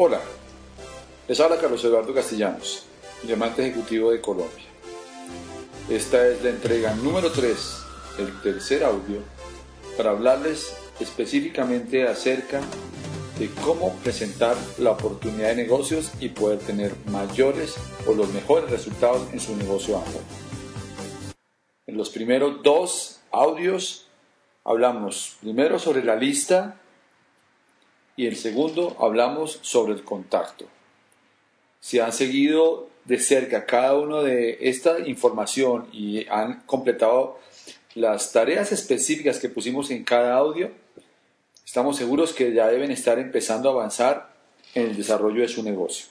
Hola, les habla Carlos Eduardo Castellanos, diamante ejecutivo de Colombia. Esta es la entrega número 3, el tercer audio, para hablarles específicamente acerca de cómo presentar la oportunidad de negocios y poder tener mayores o los mejores resultados en su negocio Amway. En los primeros dos audios hablamos primero sobre la lista y el segundo hablamos sobre el contacto. Si han seguido de cerca cada uno de esta información y han completado las tareas específicas que pusimos en cada audio, estamos seguros que ya deben estar empezando a avanzar en el desarrollo de su negocio.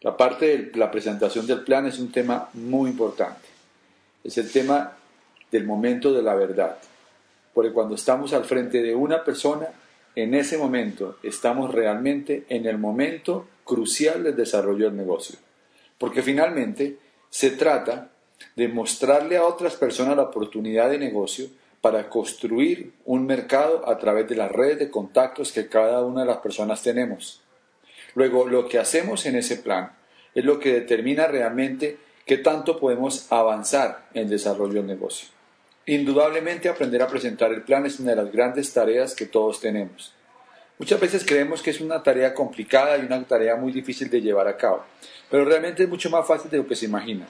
La parte de la presentación del plan es un tema muy importante. Es el tema del momento de la verdad. Porque cuando estamos al frente de una persona, en ese momento estamos realmente en el momento crucial del desarrollo del negocio. Porque finalmente se trata de mostrarle a otras personas la oportunidad de negocio para construir un mercado a través de las redes de contactos que cada una de las personas tenemos. Luego, lo que hacemos en ese plan es lo que determina realmente qué tanto podemos avanzar en desarrollo del negocio. Indudablemente aprender a presentar el plan es una de las grandes tareas que todos tenemos. Muchas veces creemos que es una tarea complicada y una tarea muy difícil de llevar a cabo, pero realmente es mucho más fácil de lo que se imagina.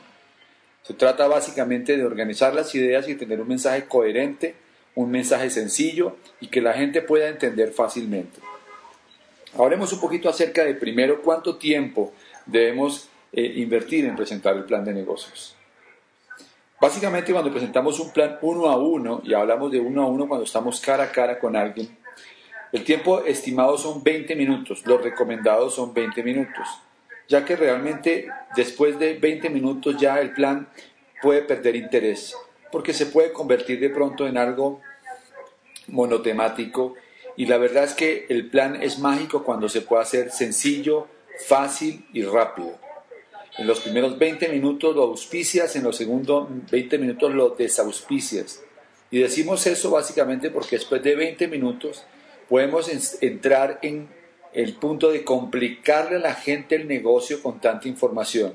Se trata básicamente de organizar las ideas y tener un mensaje coherente, un mensaje sencillo y que la gente pueda entender fácilmente. Hablemos un poquito acerca de primero cuánto tiempo debemos eh, invertir en presentar el plan de negocios. Básicamente cuando presentamos un plan uno a uno, y hablamos de uno a uno cuando estamos cara a cara con alguien, el tiempo estimado son 20 minutos, los recomendados son 20 minutos, ya que realmente después de 20 minutos ya el plan puede perder interés, porque se puede convertir de pronto en algo monotemático y la verdad es que el plan es mágico cuando se puede hacer sencillo, fácil y rápido. En los primeros 20 minutos lo auspicias, en los segundos 20 minutos lo desauspicias. Y decimos eso básicamente porque después de 20 minutos podemos entrar en el punto de complicarle a la gente el negocio con tanta información.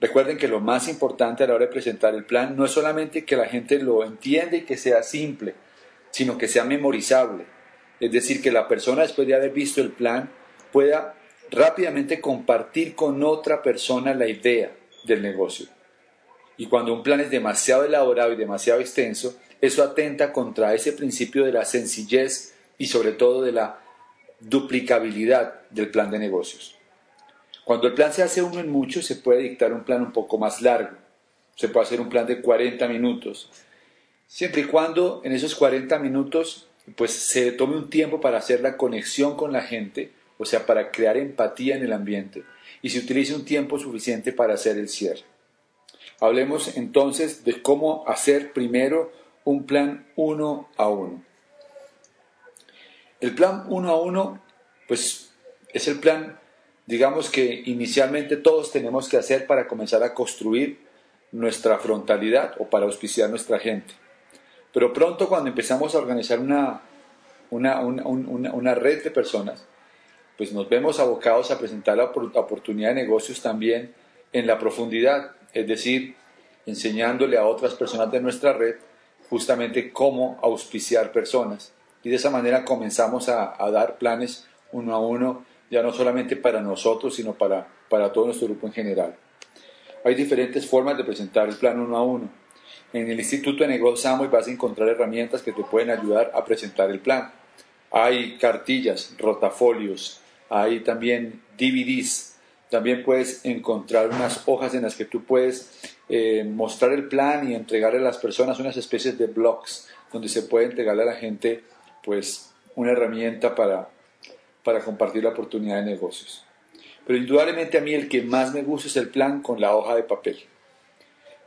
Recuerden que lo más importante a la hora de presentar el plan no es solamente que la gente lo entienda y que sea simple, sino que sea memorizable. Es decir, que la persona después de haber visto el plan pueda rápidamente compartir con otra persona la idea del negocio. Y cuando un plan es demasiado elaborado y demasiado extenso, eso atenta contra ese principio de la sencillez y sobre todo de la duplicabilidad del plan de negocios. Cuando el plan se hace uno en mucho, se puede dictar un plan un poco más largo. Se puede hacer un plan de 40 minutos. Siempre y cuando en esos 40 minutos pues se tome un tiempo para hacer la conexión con la gente o sea, para crear empatía en el ambiente, y se utilice un tiempo suficiente para hacer el cierre. Hablemos entonces de cómo hacer primero un plan uno a uno. El plan uno a uno, pues es el plan, digamos que inicialmente todos tenemos que hacer para comenzar a construir nuestra frontalidad o para auspiciar nuestra gente. Pero pronto cuando empezamos a organizar una, una, una red de personas, pues nos vemos abocados a presentar la oportunidad de negocios también en la profundidad, es decir, enseñándole a otras personas de nuestra red justamente cómo auspiciar personas. Y de esa manera comenzamos a, dar planes uno a uno, ya no solamente para nosotros, sino para, para todo nuestro grupo en general. Hay diferentes formas de presentar el plan uno a uno. En el Instituto de Negocios y vas a encontrar herramientas que te pueden ayudar a presentar el plan. Hay cartillas, rotafolios, hay también DVDs. También puedes encontrar unas hojas en las que tú puedes eh, mostrar el plan y entregarle a las personas unas especies de blogs donde se puede entregarle a la gente pues una herramienta para, para compartir la oportunidad de negocios. Pero indudablemente a mí el que más me gusta es el plan con la hoja de papel.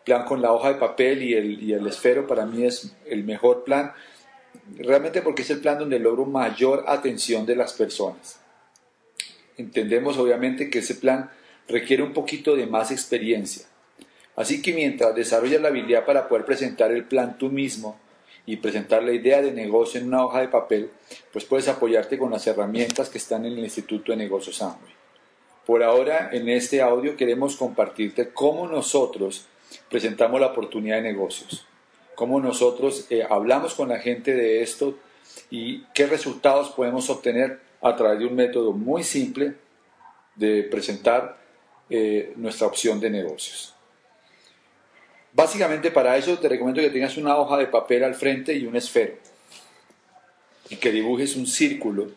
Plan con la hoja de papel y el, y el esfero para mí es el mejor plan, realmente porque es el plan donde logro mayor atención de las personas. Entendemos obviamente que ese plan requiere un poquito de más experiencia. Así que mientras desarrollas la habilidad para poder presentar el plan tú mismo, y presentar la idea de negocio en una hoja de papel, pues puedes apoyarte con las herramientas que están en el Instituto de Negocios Amway. Por ahora, en este audio queremos compartirte cómo nosotros presentamos la oportunidad de negocios, cómo nosotros eh, hablamos con la gente de esto y qué resultados podemos obtener a través de un método muy simple de presentar eh, nuestra opción de negocios. Básicamente para eso te recomiendo que tengas una hoja de papel al frente y un esfero y que dibujes un círculo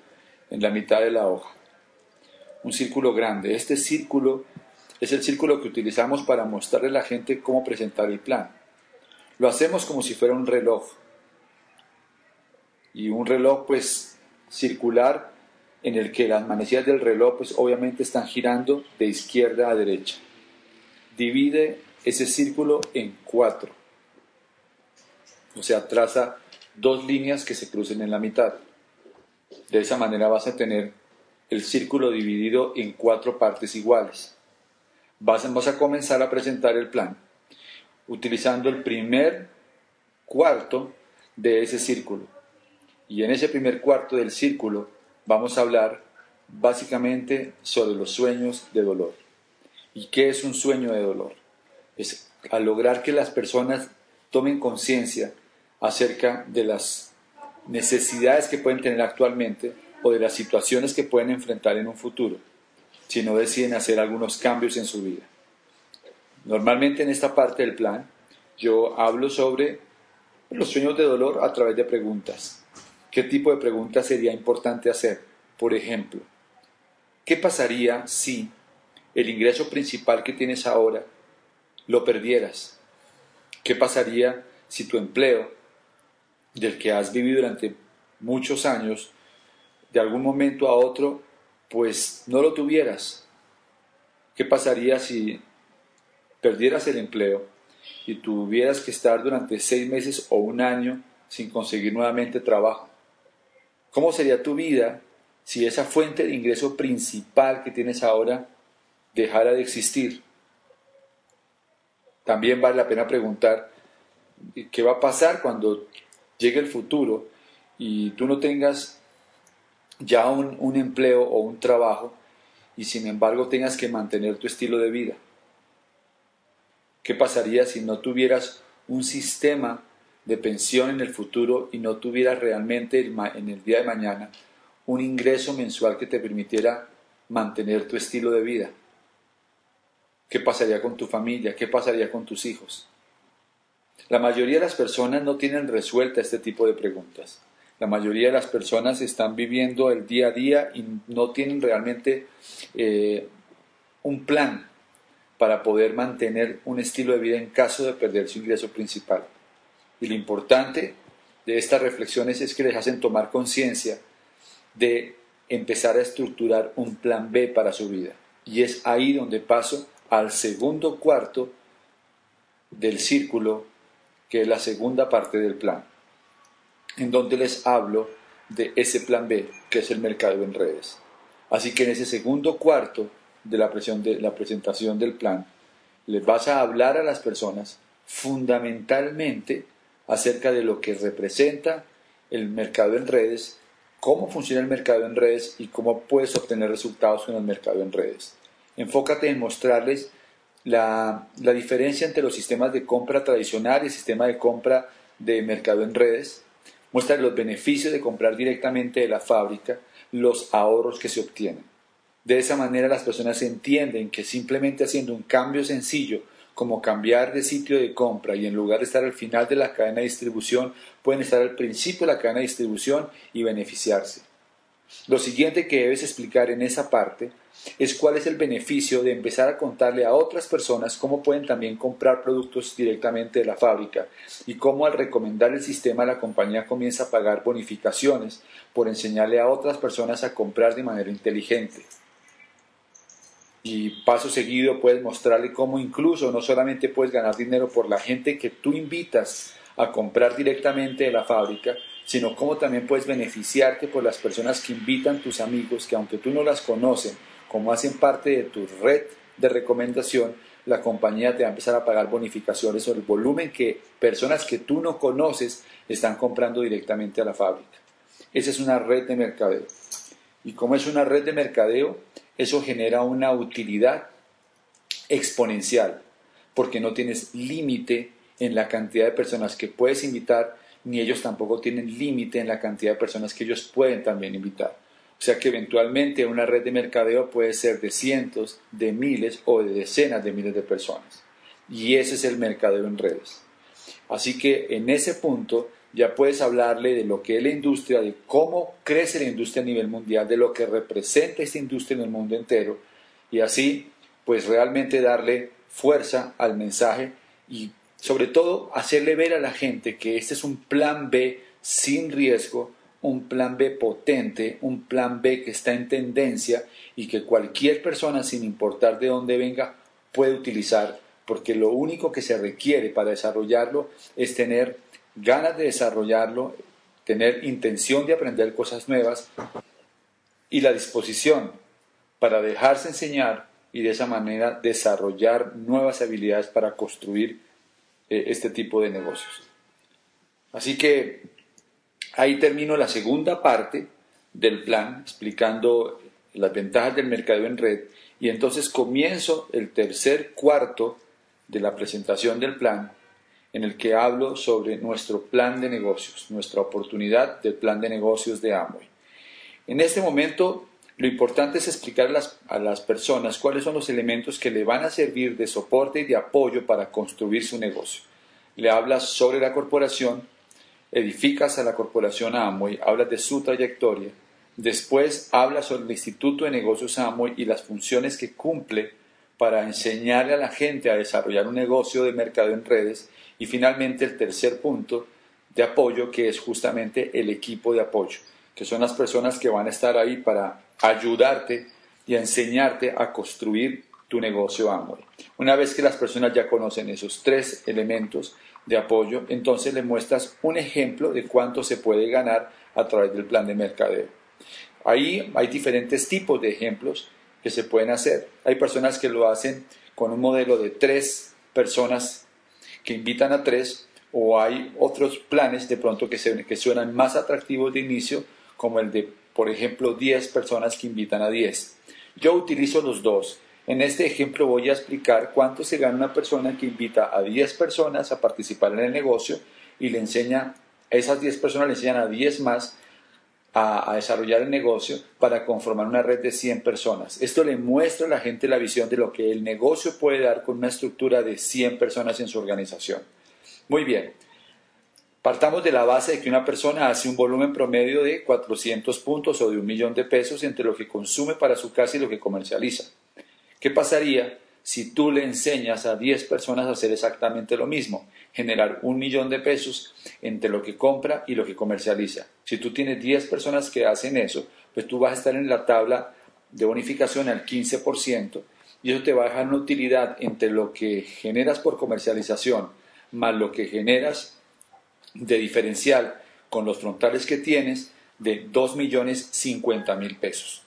en la mitad de la hoja. Un círculo grande. Este círculo es el círculo que utilizamos para mostrarle a la gente cómo presentar el plan. Lo hacemos como si fuera un reloj. Y un reloj pues circular en el que las manecillas del reloj pues obviamente están girando de izquierda a derecha. Divide ese círculo en cuatro. O sea, traza dos líneas que se crucen en la mitad. De esa manera vas a tener el círculo dividido en cuatro partes iguales. Vamos a comenzar a presentar el plan utilizando el primer cuarto de ese círculo. Y en ese primer cuarto del círculo vamos a hablar básicamente sobre los sueños de dolor. ¿Y qué es un sueño de dolor? es a lograr que las personas tomen conciencia acerca de las necesidades que pueden tener actualmente o de las situaciones que pueden enfrentar en un futuro, si no deciden hacer algunos cambios en su vida. Normalmente en esta parte del plan yo hablo sobre los sueños de dolor a través de preguntas. ¿Qué tipo de preguntas sería importante hacer? Por ejemplo, ¿qué pasaría si el ingreso principal que tienes ahora lo perdieras? ¿Qué pasaría si tu empleo, del que has vivido durante muchos años, de algún momento a otro, pues no lo tuvieras? ¿Qué pasaría si perdieras el empleo y tuvieras que estar durante seis meses o un año sin conseguir nuevamente trabajo? ¿Cómo sería tu vida si esa fuente de ingreso principal que tienes ahora dejara de existir? También vale la pena preguntar qué va a pasar cuando llegue el futuro y tú no tengas ya un, empleo o un trabajo y sin embargo tengas que mantener tu estilo de vida. ¿Qué pasaría si no tuvieras un sistema de pensión en el futuro y no tuvieras realmente en el día de mañana un ingreso mensual que te permitiera mantener tu estilo de vida? ¿Qué pasaría con tu familia? ¿Qué pasaría con tus hijos? La mayoría de las personas no tienen resuelta este tipo de preguntas. La mayoría de las personas están viviendo el día a día y no tienen realmente eh, un plan para poder mantener un estilo de vida en caso de perder su ingreso principal. Y lo importante de estas reflexiones es que les hacen tomar conciencia de empezar a estructurar un plan B para su vida. Y es ahí donde paso al segundo cuarto del círculo, que es la segunda parte del plan, en donde les hablo de ese plan B, que es el mercado en redes. Así que en ese segundo cuarto de la, presentación del plan, les vas a hablar a las personas fundamentalmente acerca de lo que representa el mercado en redes, cómo funciona el mercado en redes y cómo puedes obtener resultados con el mercado en redes. Enfócate en mostrarles la, diferencia entre los sistemas de compra tradicional y el sistema de compra de mercado en redes. Muéstrales los beneficios de comprar directamente de la fábrica, los ahorros que se obtienen. De esa manera las personas entienden que simplemente haciendo un cambio sencillo como cambiar de sitio de compra y en lugar de estar al final de la cadena de distribución, pueden estar al principio de la cadena de distribución y beneficiarse. Lo siguiente que debes explicar en esa parte es cuál es el beneficio de empezar a contarle a otras personas cómo pueden también comprar productos directamente de la fábrica y cómo al recomendar el sistema la compañía comienza a pagar bonificaciones por enseñarle a otras personas a comprar de manera inteligente. Y paso seguido puedes mostrarle cómo incluso no solamente puedes ganar dinero por la gente que tú invitas a comprar directamente de la fábrica, sino cómo también puedes beneficiarte por las personas que invitan tus amigos, que aunque tú no las conocen, como hacen parte de tu red de recomendación, la compañía te va a empezar a pagar bonificaciones sobre el volumen que personas que tú no conoces están comprando directamente a la fábrica. Esa es una red de mercadeo. Y como es una red de mercadeo, eso genera una utilidad exponencial, porque no tienes límite en la cantidad de personas que puedes invitar ni ellos tampoco tienen límite en la cantidad de personas que ellos pueden también invitar. O sea que eventualmente una red de mercadeo puede ser de cientos, de miles o de decenas de miles de personas. Y ese es el mercadeo en redes. Así que en ese punto ya puedes hablarle de lo que es la industria, de cómo crece la industria a nivel mundial, de lo que representa esta industria en el mundo entero y así pues realmente darle fuerza al mensaje y sobre todo, hacerle ver a la gente que este es un plan B sin riesgo, un plan B potente, un plan B que está en tendencia y que cualquier persona, sin importar de dónde venga, puede utilizar, porque lo único que se requiere para desarrollarlo es tener ganas de desarrollarlo, tener intención de aprender cosas nuevas y la disposición para dejarse enseñar y de esa manera desarrollar nuevas habilidades para construir eh, este tipo de negocios. Así que ahí termino la segunda parte del plan explicando las ventajas del mercado en red y entonces comienzo el tercer cuarto de la presentación del plan en el que hablo sobre nuestro plan de negocios, nuestra oportunidad del plan de negocios de Amway. En este momento lo importante es explicar a las, personas cuáles son los elementos que le van a servir de soporte y de apoyo para construir su negocio. Le hablas sobre la corporación, edificas a la corporación Amway, hablas de su trayectoria, después hablas sobre el Instituto de Negocios Amway y las funciones que cumple para enseñarle a la gente a desarrollar un negocio de mercado en redes y finalmente el tercer punto de apoyo que es justamente el equipo de apoyo que son las personas que van a estar ahí para ayudarte y enseñarte a construir tu negocio Amway. Una vez que las personas ya conocen esos tres elementos de apoyo, entonces le muestras un ejemplo de cuánto se puede ganar a través del plan de mercadeo. Ahí hay diferentes tipos de ejemplos que se pueden hacer. Hay personas que lo hacen con un modelo de tres personas que invitan a tres o hay otros planes de pronto que, se, que suenan más atractivos de inicio como el de, por ejemplo, 10 personas que invitan a 10. Yo utilizo los dos. En este ejemplo voy a explicar cuánto se gana una persona que invita a 10 personas a participar en el negocio y le enseña, esas 10 personas le enseñan a 10 más a, desarrollar el negocio para conformar una red de 100 personas. Esto le muestra a la gente la visión de lo que el negocio puede dar con una estructura de 100 personas en su organización. Muy bien, Partamos de la base de que una persona hace un volumen promedio de 400 puntos o de un millón de pesos entre lo que consume para su casa y lo que comercializa. ¿Qué pasaría si tú le enseñas a 10 personas a hacer exactamente lo mismo? Generar un millón de pesos entre lo que compra y lo que comercializa. Si tú tienes 10 personas que hacen eso, pues tú vas a estar en la tabla de bonificación al 15% y eso te va a dejar una utilidad entre lo que generas por comercialización más lo que generas de diferencial con los frontales que tienes de 2 millones 50 mil pesos.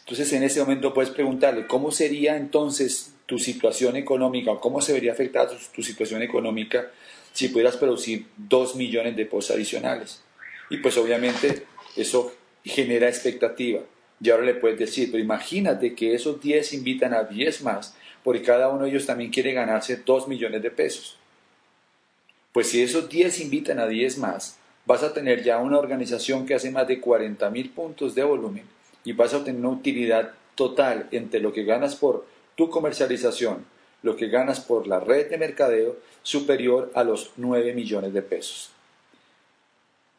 Entonces en ese momento puedes preguntarle cómo sería entonces tu situación económica o cómo se vería afectada tu, situación económica si pudieras producir 2 millones de pesos adicionales. Y pues obviamente eso genera expectativa. Y ahora le puedes decir, pero imagínate que esos 10 invitan a 10 más, porque cada uno de ellos también quiere ganarse 2 millones de pesos. Pues si esos 10 invitan a 10 más, vas a tener ya una organización que hace más de 40 mil puntos de volumen y vas a tener una utilidad total entre lo que ganas por tu comercialización, lo que ganas por la red de mercadeo, superior a los 9 millones de pesos.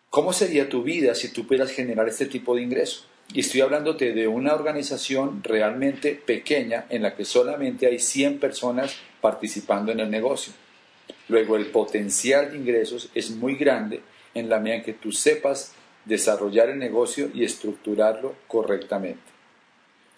¿Cómo sería tu vida si tú pudieras generar este tipo de ingreso? Y estoy hablándote de una organización realmente pequeña en la que solamente hay 100 personas participando en el negocio. Luego el potencial de ingresos es muy grande en la medida en que tú sepas desarrollar el negocio y estructurarlo correctamente.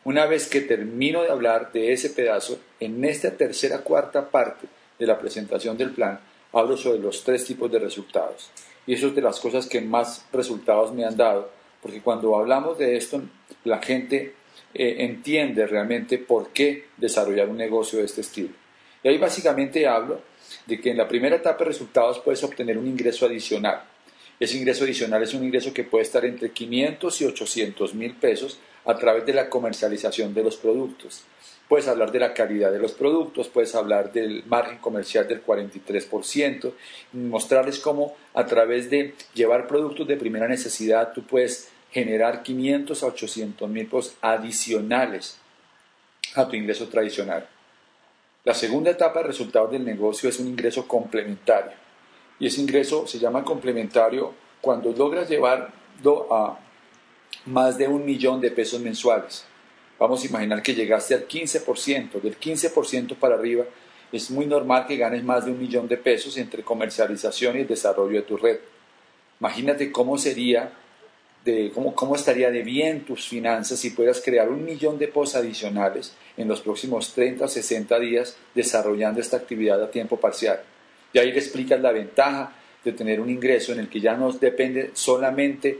Una vez que termino de hablar de ese pedazo, en esta tercera cuarta parte de la presentación del plan, hablo sobre los tres tipos de resultados. Y eso es de las cosas que más resultados me han dado, porque cuando hablamos de esto, la gente eh, entiende realmente por qué desarrollar un negocio de este estilo. Y ahí básicamente hablo de que en la primera etapa de resultados puedes obtener un ingreso adicional. Ese ingreso adicional es un ingreso que puede estar entre 500 y 800 mil pesos a través de la comercialización de los productos. Puedes hablar de la calidad de los productos, puedes hablar del margen comercial del 43%, mostrarles cómo a través de llevar productos de primera necesidad tú puedes generar 500 a 800 mil pesos adicionales a tu ingreso tradicional. La segunda etapa de resultados del negocio es un ingreso complementario. Y ese ingreso se llama complementario cuando logras llevarlo a más de un millón de pesos mensuales. Vamos a imaginar que llegaste al 15%, del 15% para arriba, es muy normal que ganes más de un millón de pesos entre comercialización y el desarrollo de tu red. Imagínate cómo sería, de, cómo, cómo estaría de bien tus finanzas si puedas crear un millón de pesos adicionales en los próximos 30 o 60 días desarrollando esta actividad a tiempo parcial. Y ahí le explicas la ventaja de tener un ingreso en el que ya no depende solamente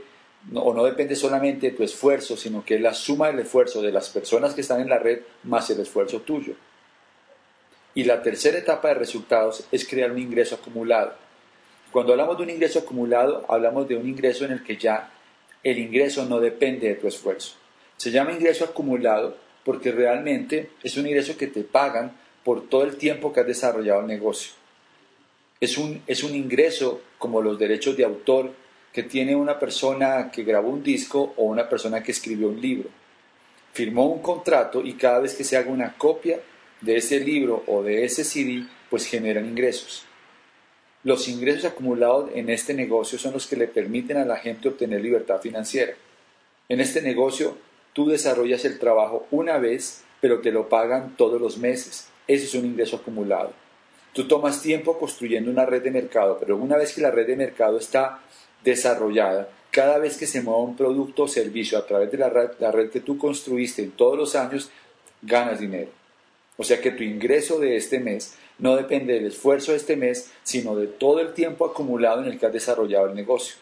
o no depende solamente de tu esfuerzo, sino que es la suma del esfuerzo de las personas que están en la red más el esfuerzo tuyo. Y la tercera etapa de resultados es crear un ingreso acumulado. Cuando hablamos de un ingreso acumulado, hablamos de un ingreso en el que ya el ingreso no depende de tu esfuerzo. Se llama ingreso acumulado porque realmente es un ingreso que te pagan por todo el tiempo que has desarrollado el negocio. Es un, es un ingreso como los derechos de autor que tiene una persona que grabó un disco o una persona que escribió un libro. Firmó un contrato y cada vez que se haga una copia de ese libro o de ese CD, pues generan ingresos. Los ingresos acumulados en este negocio son los que le permiten a la gente obtener libertad financiera. En este negocio Tú desarrollas el trabajo una vez, pero te lo pagan todos los meses. Ese es un ingreso acumulado. Tú tomas tiempo construyendo una red de mercado, pero una vez que la red de mercado está desarrollada, cada vez que se mueva un producto o servicio a través de la red, la red que tú construiste en todos los años, ganas dinero. O sea que tu ingreso de este mes no depende del esfuerzo de este mes, sino de todo el tiempo acumulado en el que has desarrollado el negocio.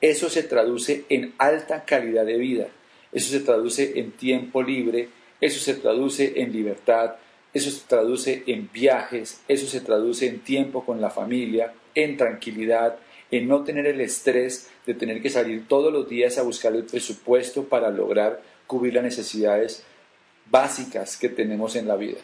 Eso se traduce en alta calidad de vida eso se traduce en tiempo libre, eso se traduce en libertad, eso se traduce en viajes, eso se traduce en tiempo con la familia, en tranquilidad, en no tener el estrés de tener que salir todos los días a buscar el presupuesto para lograr cubrir las necesidades básicas que tenemos en la vida.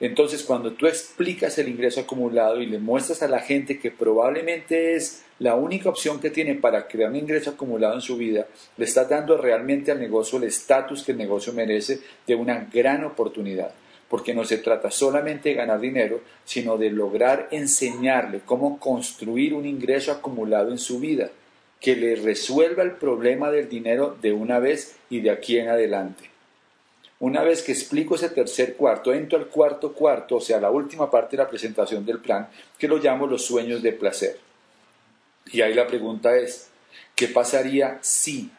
Entonces, cuando tú explicas el ingreso acumulado y le muestras a la gente que probablemente es la única opción que tiene para crear un ingreso acumulado en su vida, le estás dando realmente al negocio el estatus que el negocio merece de una gran oportunidad. Porque no se trata solamente de ganar dinero, sino de lograr enseñarle cómo construir un ingreso acumulado en su vida, que le resuelva el problema del dinero de una vez y de aquí en adelante. Una vez que explico ese tercer cuarto, entro al cuarto cuarto, o sea, la última parte de la presentación del plan, que lo llamo los sueños de placer. Y ahí la pregunta es, ¿qué pasaría si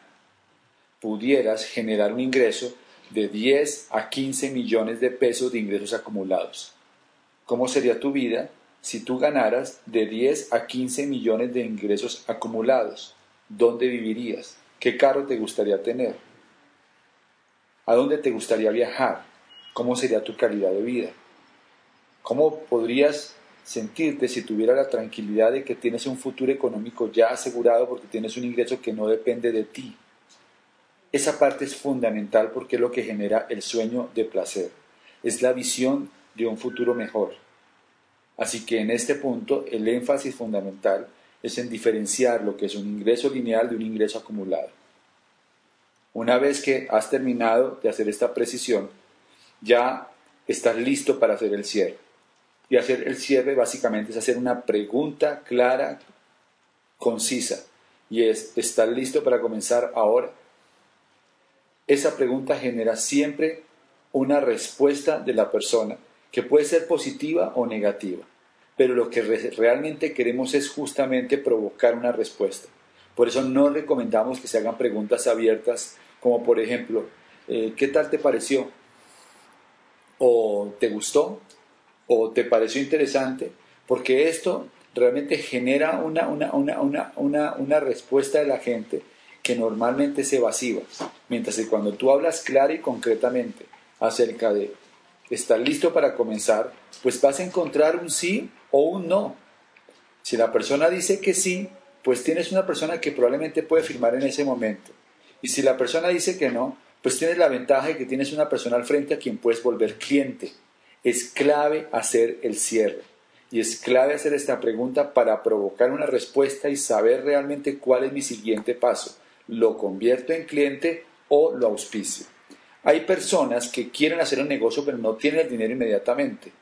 pudieras generar un ingreso de 10 a 15 millones de pesos de ingresos acumulados? ¿Cómo sería tu vida si tú ganaras de 10 a 15 millones de ingresos acumulados? ¿Dónde vivirías? ¿Qué carro te gustaría tener? ¿A dónde te gustaría viajar? ¿Cómo sería tu calidad de vida? ¿Cómo podrías sentirte si tuviera la tranquilidad de que tienes un futuro económico ya asegurado porque tienes un ingreso que no depende de ti? Esa parte es fundamental porque es lo que genera el sueño de placer. Es la visión de un futuro mejor. Así que en este punto el énfasis fundamental es en diferenciar lo que es un ingreso lineal de un ingreso acumulado. Una vez que has terminado de hacer esta precisión, ya estás listo para hacer el cierre. Y hacer el cierre básicamente es hacer una pregunta clara, concisa. Y es, ¿estás listo para comenzar ahora? Esa pregunta genera siempre una respuesta de la persona que puede ser positiva o negativa, pero lo que realmente queremos es justamente provocar una respuesta. Por eso no recomendamos que se hagan preguntas abiertas como por ejemplo, eh, ¿qué tal te pareció? ¿O te gustó? ¿O te pareció interesante? Porque esto realmente genera una, una, respuesta de la gente que normalmente es evasiva. Mientras que cuando tú hablas clara y concretamente acerca de estar listo para comenzar, pues vas a encontrar un sí o un no. Si la persona dice que sí, pues tienes una persona que probablemente puede firmar en ese momento. Y si la persona dice que no, pues tienes la ventaja de que tienes una persona al frente a quien puedes volver cliente. Es clave hacer el cierre. Y es clave hacer esta pregunta para provocar una respuesta y saber realmente cuál es mi siguiente paso. ¿Lo convierto en cliente o lo auspicio? Hay personas que quieren hacer un negocio pero no tienen el dinero inmediatamente.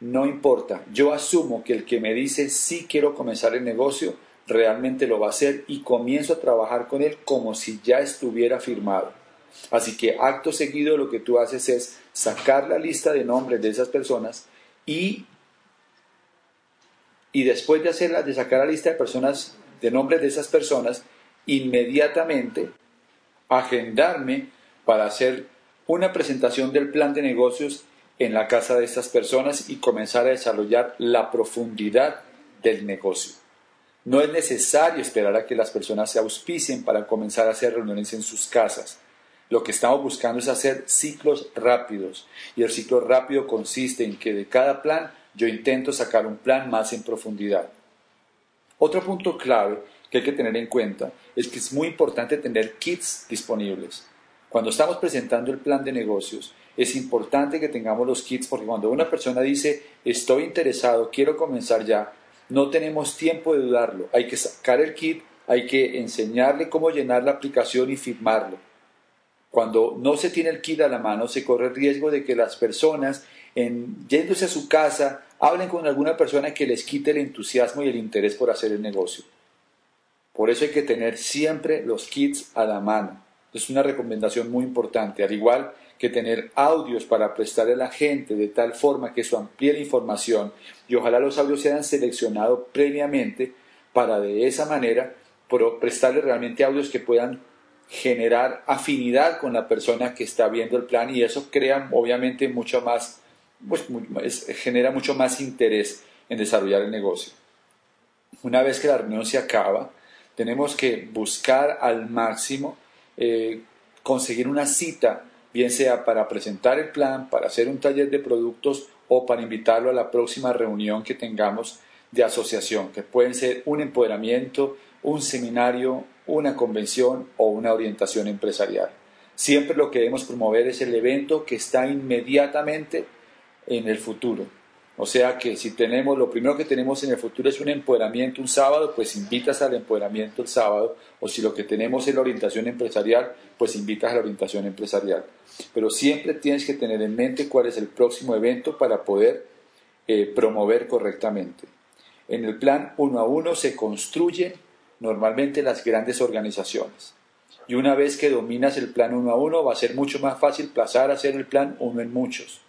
No importa, yo asumo que el que me dice sí quiero comenzar el negocio, realmente lo va a hacer y comienzo a trabajar con él como si ya estuviera firmado. Así que acto seguido lo que tú haces es sacar la lista de nombres de esas personas y, y después de, hacerla, de sacar la lista de personas, de nombres de esas personas, inmediatamente agendarme para hacer una presentación del plan de negocios en la casa de estas personas y comenzar a desarrollar la profundidad del negocio. No es necesario esperar a que las personas se auspicien para comenzar a hacer reuniones en sus casas. Lo que estamos buscando es hacer ciclos rápidos y el ciclo rápido consiste en que de cada plan yo intento sacar un plan más en profundidad. Otro punto clave que hay que tener en cuenta es que es muy importante tener kits disponibles. Cuando estamos presentando el plan de negocios, es importante que tengamos los kits porque cuando una persona dice estoy interesado, quiero comenzar ya, no tenemos tiempo de dudarlo. Hay que sacar el kit, hay que enseñarle cómo llenar la aplicación y firmarlo. Cuando no se tiene el kit a la mano, se corre el riesgo de que las personas, en, yéndose a su casa, hablen con alguna persona que les quite el entusiasmo y el interés por hacer el negocio. Por eso hay que tener siempre los kits a la mano. Es una recomendación muy importante. Al igual que tener audios para prestarle a la gente de tal forma que eso amplíe la información y ojalá los audios sean seleccionados previamente para de esa manera prestarle realmente audios que puedan generar afinidad con la persona que está viendo el plan y eso crea obviamente mucho más, pues, genera mucho más interés en desarrollar el negocio. Una vez que la reunión se acaba, tenemos que buscar al máximo eh, conseguir una cita bien sea para presentar el plan, para hacer un taller de productos o para invitarlo a la próxima reunión que tengamos de asociación, que pueden ser un empoderamiento, un seminario, una convención o una orientación empresarial. Siempre lo que debemos promover es el evento que está inmediatamente en el futuro, o sea que si tenemos, lo primero que tenemos en el futuro es un empoderamiento un sábado, pues invitas al empoderamiento el sábado, o si lo que tenemos es la orientación empresarial, pues invitas a la orientación empresarial. Pero siempre tienes que tener en mente cuál es el próximo evento para poder eh, promover correctamente. En el plan uno a uno se construyen normalmente las grandes organizaciones. Y una vez que dominas el plan uno a uno, va a ser mucho más fácil pasar a hacer el plan uno en muchos.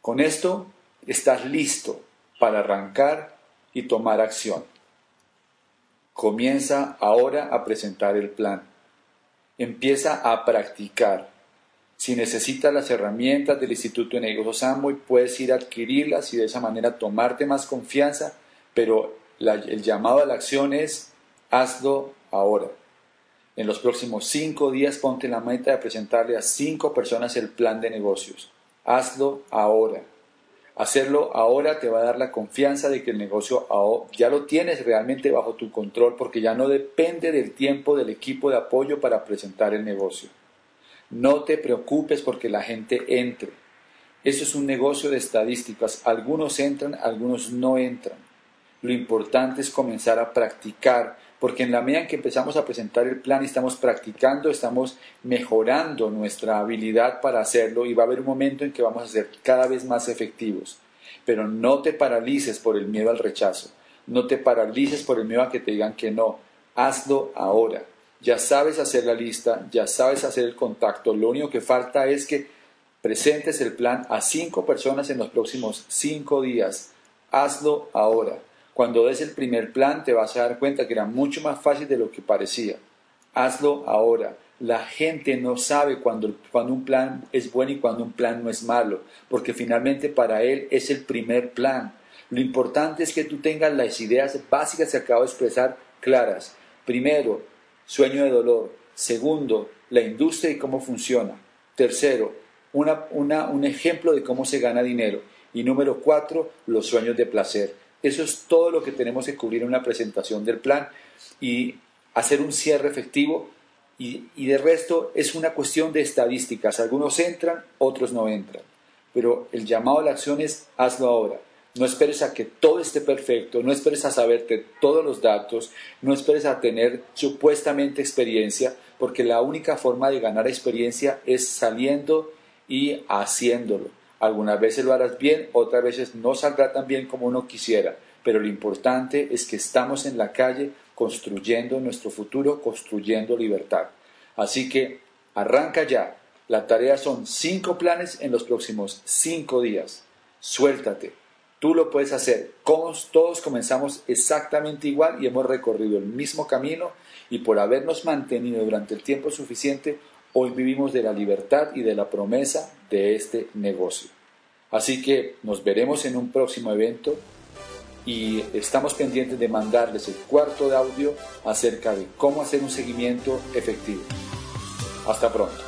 Con esto estás listo para arrancar y tomar acción. Comienza ahora a presentar el plan. Empieza a practicar. Si necesitas las herramientas del Instituto de Negocios Amway, puedes ir a adquirirlas y de esa manera tomarte más confianza, pero el llamado a la acción es hazlo ahora. En los próximos cinco días ponte la meta de presentarle a cinco personas el plan de negocios hazlo ahora. Hacerlo ahora te va a dar la confianza de que el negocio ya lo tienes realmente bajo tu control porque ya no depende del tiempo del equipo de apoyo para presentar el negocio. No te preocupes porque la gente entre. Eso es un negocio de estadísticas. Algunos entran, algunos no entran. Lo importante es comenzar a practicar porque en la medida en que empezamos a presentar el plan estamos practicando, estamos mejorando nuestra habilidad para hacerlo y va a haber un momento en que vamos a ser cada vez más efectivos. Pero no te paralices por el miedo al rechazo, no te paralices por el miedo a que te digan que no, hazlo ahora. ya sabes hacer la lista, ya sabes hacer el contacto, lo único que falta es que presentes el plan a cinco personas en los próximos cinco días. Hazlo ahora. Cuando des el primer plan te vas a dar cuenta que era mucho más fácil de lo que parecía. Hazlo ahora. La gente no sabe cuando, cuando un plan es bueno y cuando un plan no es malo, porque finalmente para él es el primer plan. Lo importante es que tú tengas las ideas básicas que acabo de expresar claras. Primero, sueño de dolor. Segundo, la industria y cómo funciona. Tercero, un ejemplo de cómo se gana dinero. Y número cuatro, los sueños de placer. Eso es todo lo que tenemos que cubrir en una presentación del plan y hacer un cierre efectivo. Y, y de resto es una cuestión de estadísticas. Algunos entran, otros no entran. Pero el llamado a la acción es hazlo ahora. No esperes a que todo esté perfecto, no esperes a saberte todos los datos, no esperes a tener supuestamente experiencia, porque la única forma de ganar experiencia es saliendo y haciéndolo. Algunas veces lo harás bien, otras veces no saldrá tan bien como uno quisiera, pero lo importante es que estamos en la calle construyendo nuestro futuro, construyendo libertad. Así que arranca ya. La tarea son cinco planes en los próximos cinco días. Suéltate. Tú lo puedes hacer. Todos comenzamos exactamente igual y hemos recorrido el mismo camino y por habernos mantenido durante el tiempo suficiente, hoy vivimos de la libertad y de la promesa de este negocio. Así que nos veremos en un próximo evento y estamos pendientes de mandarles el cuarto de audio acerca de cómo hacer un seguimiento efectivo. Hasta pronto.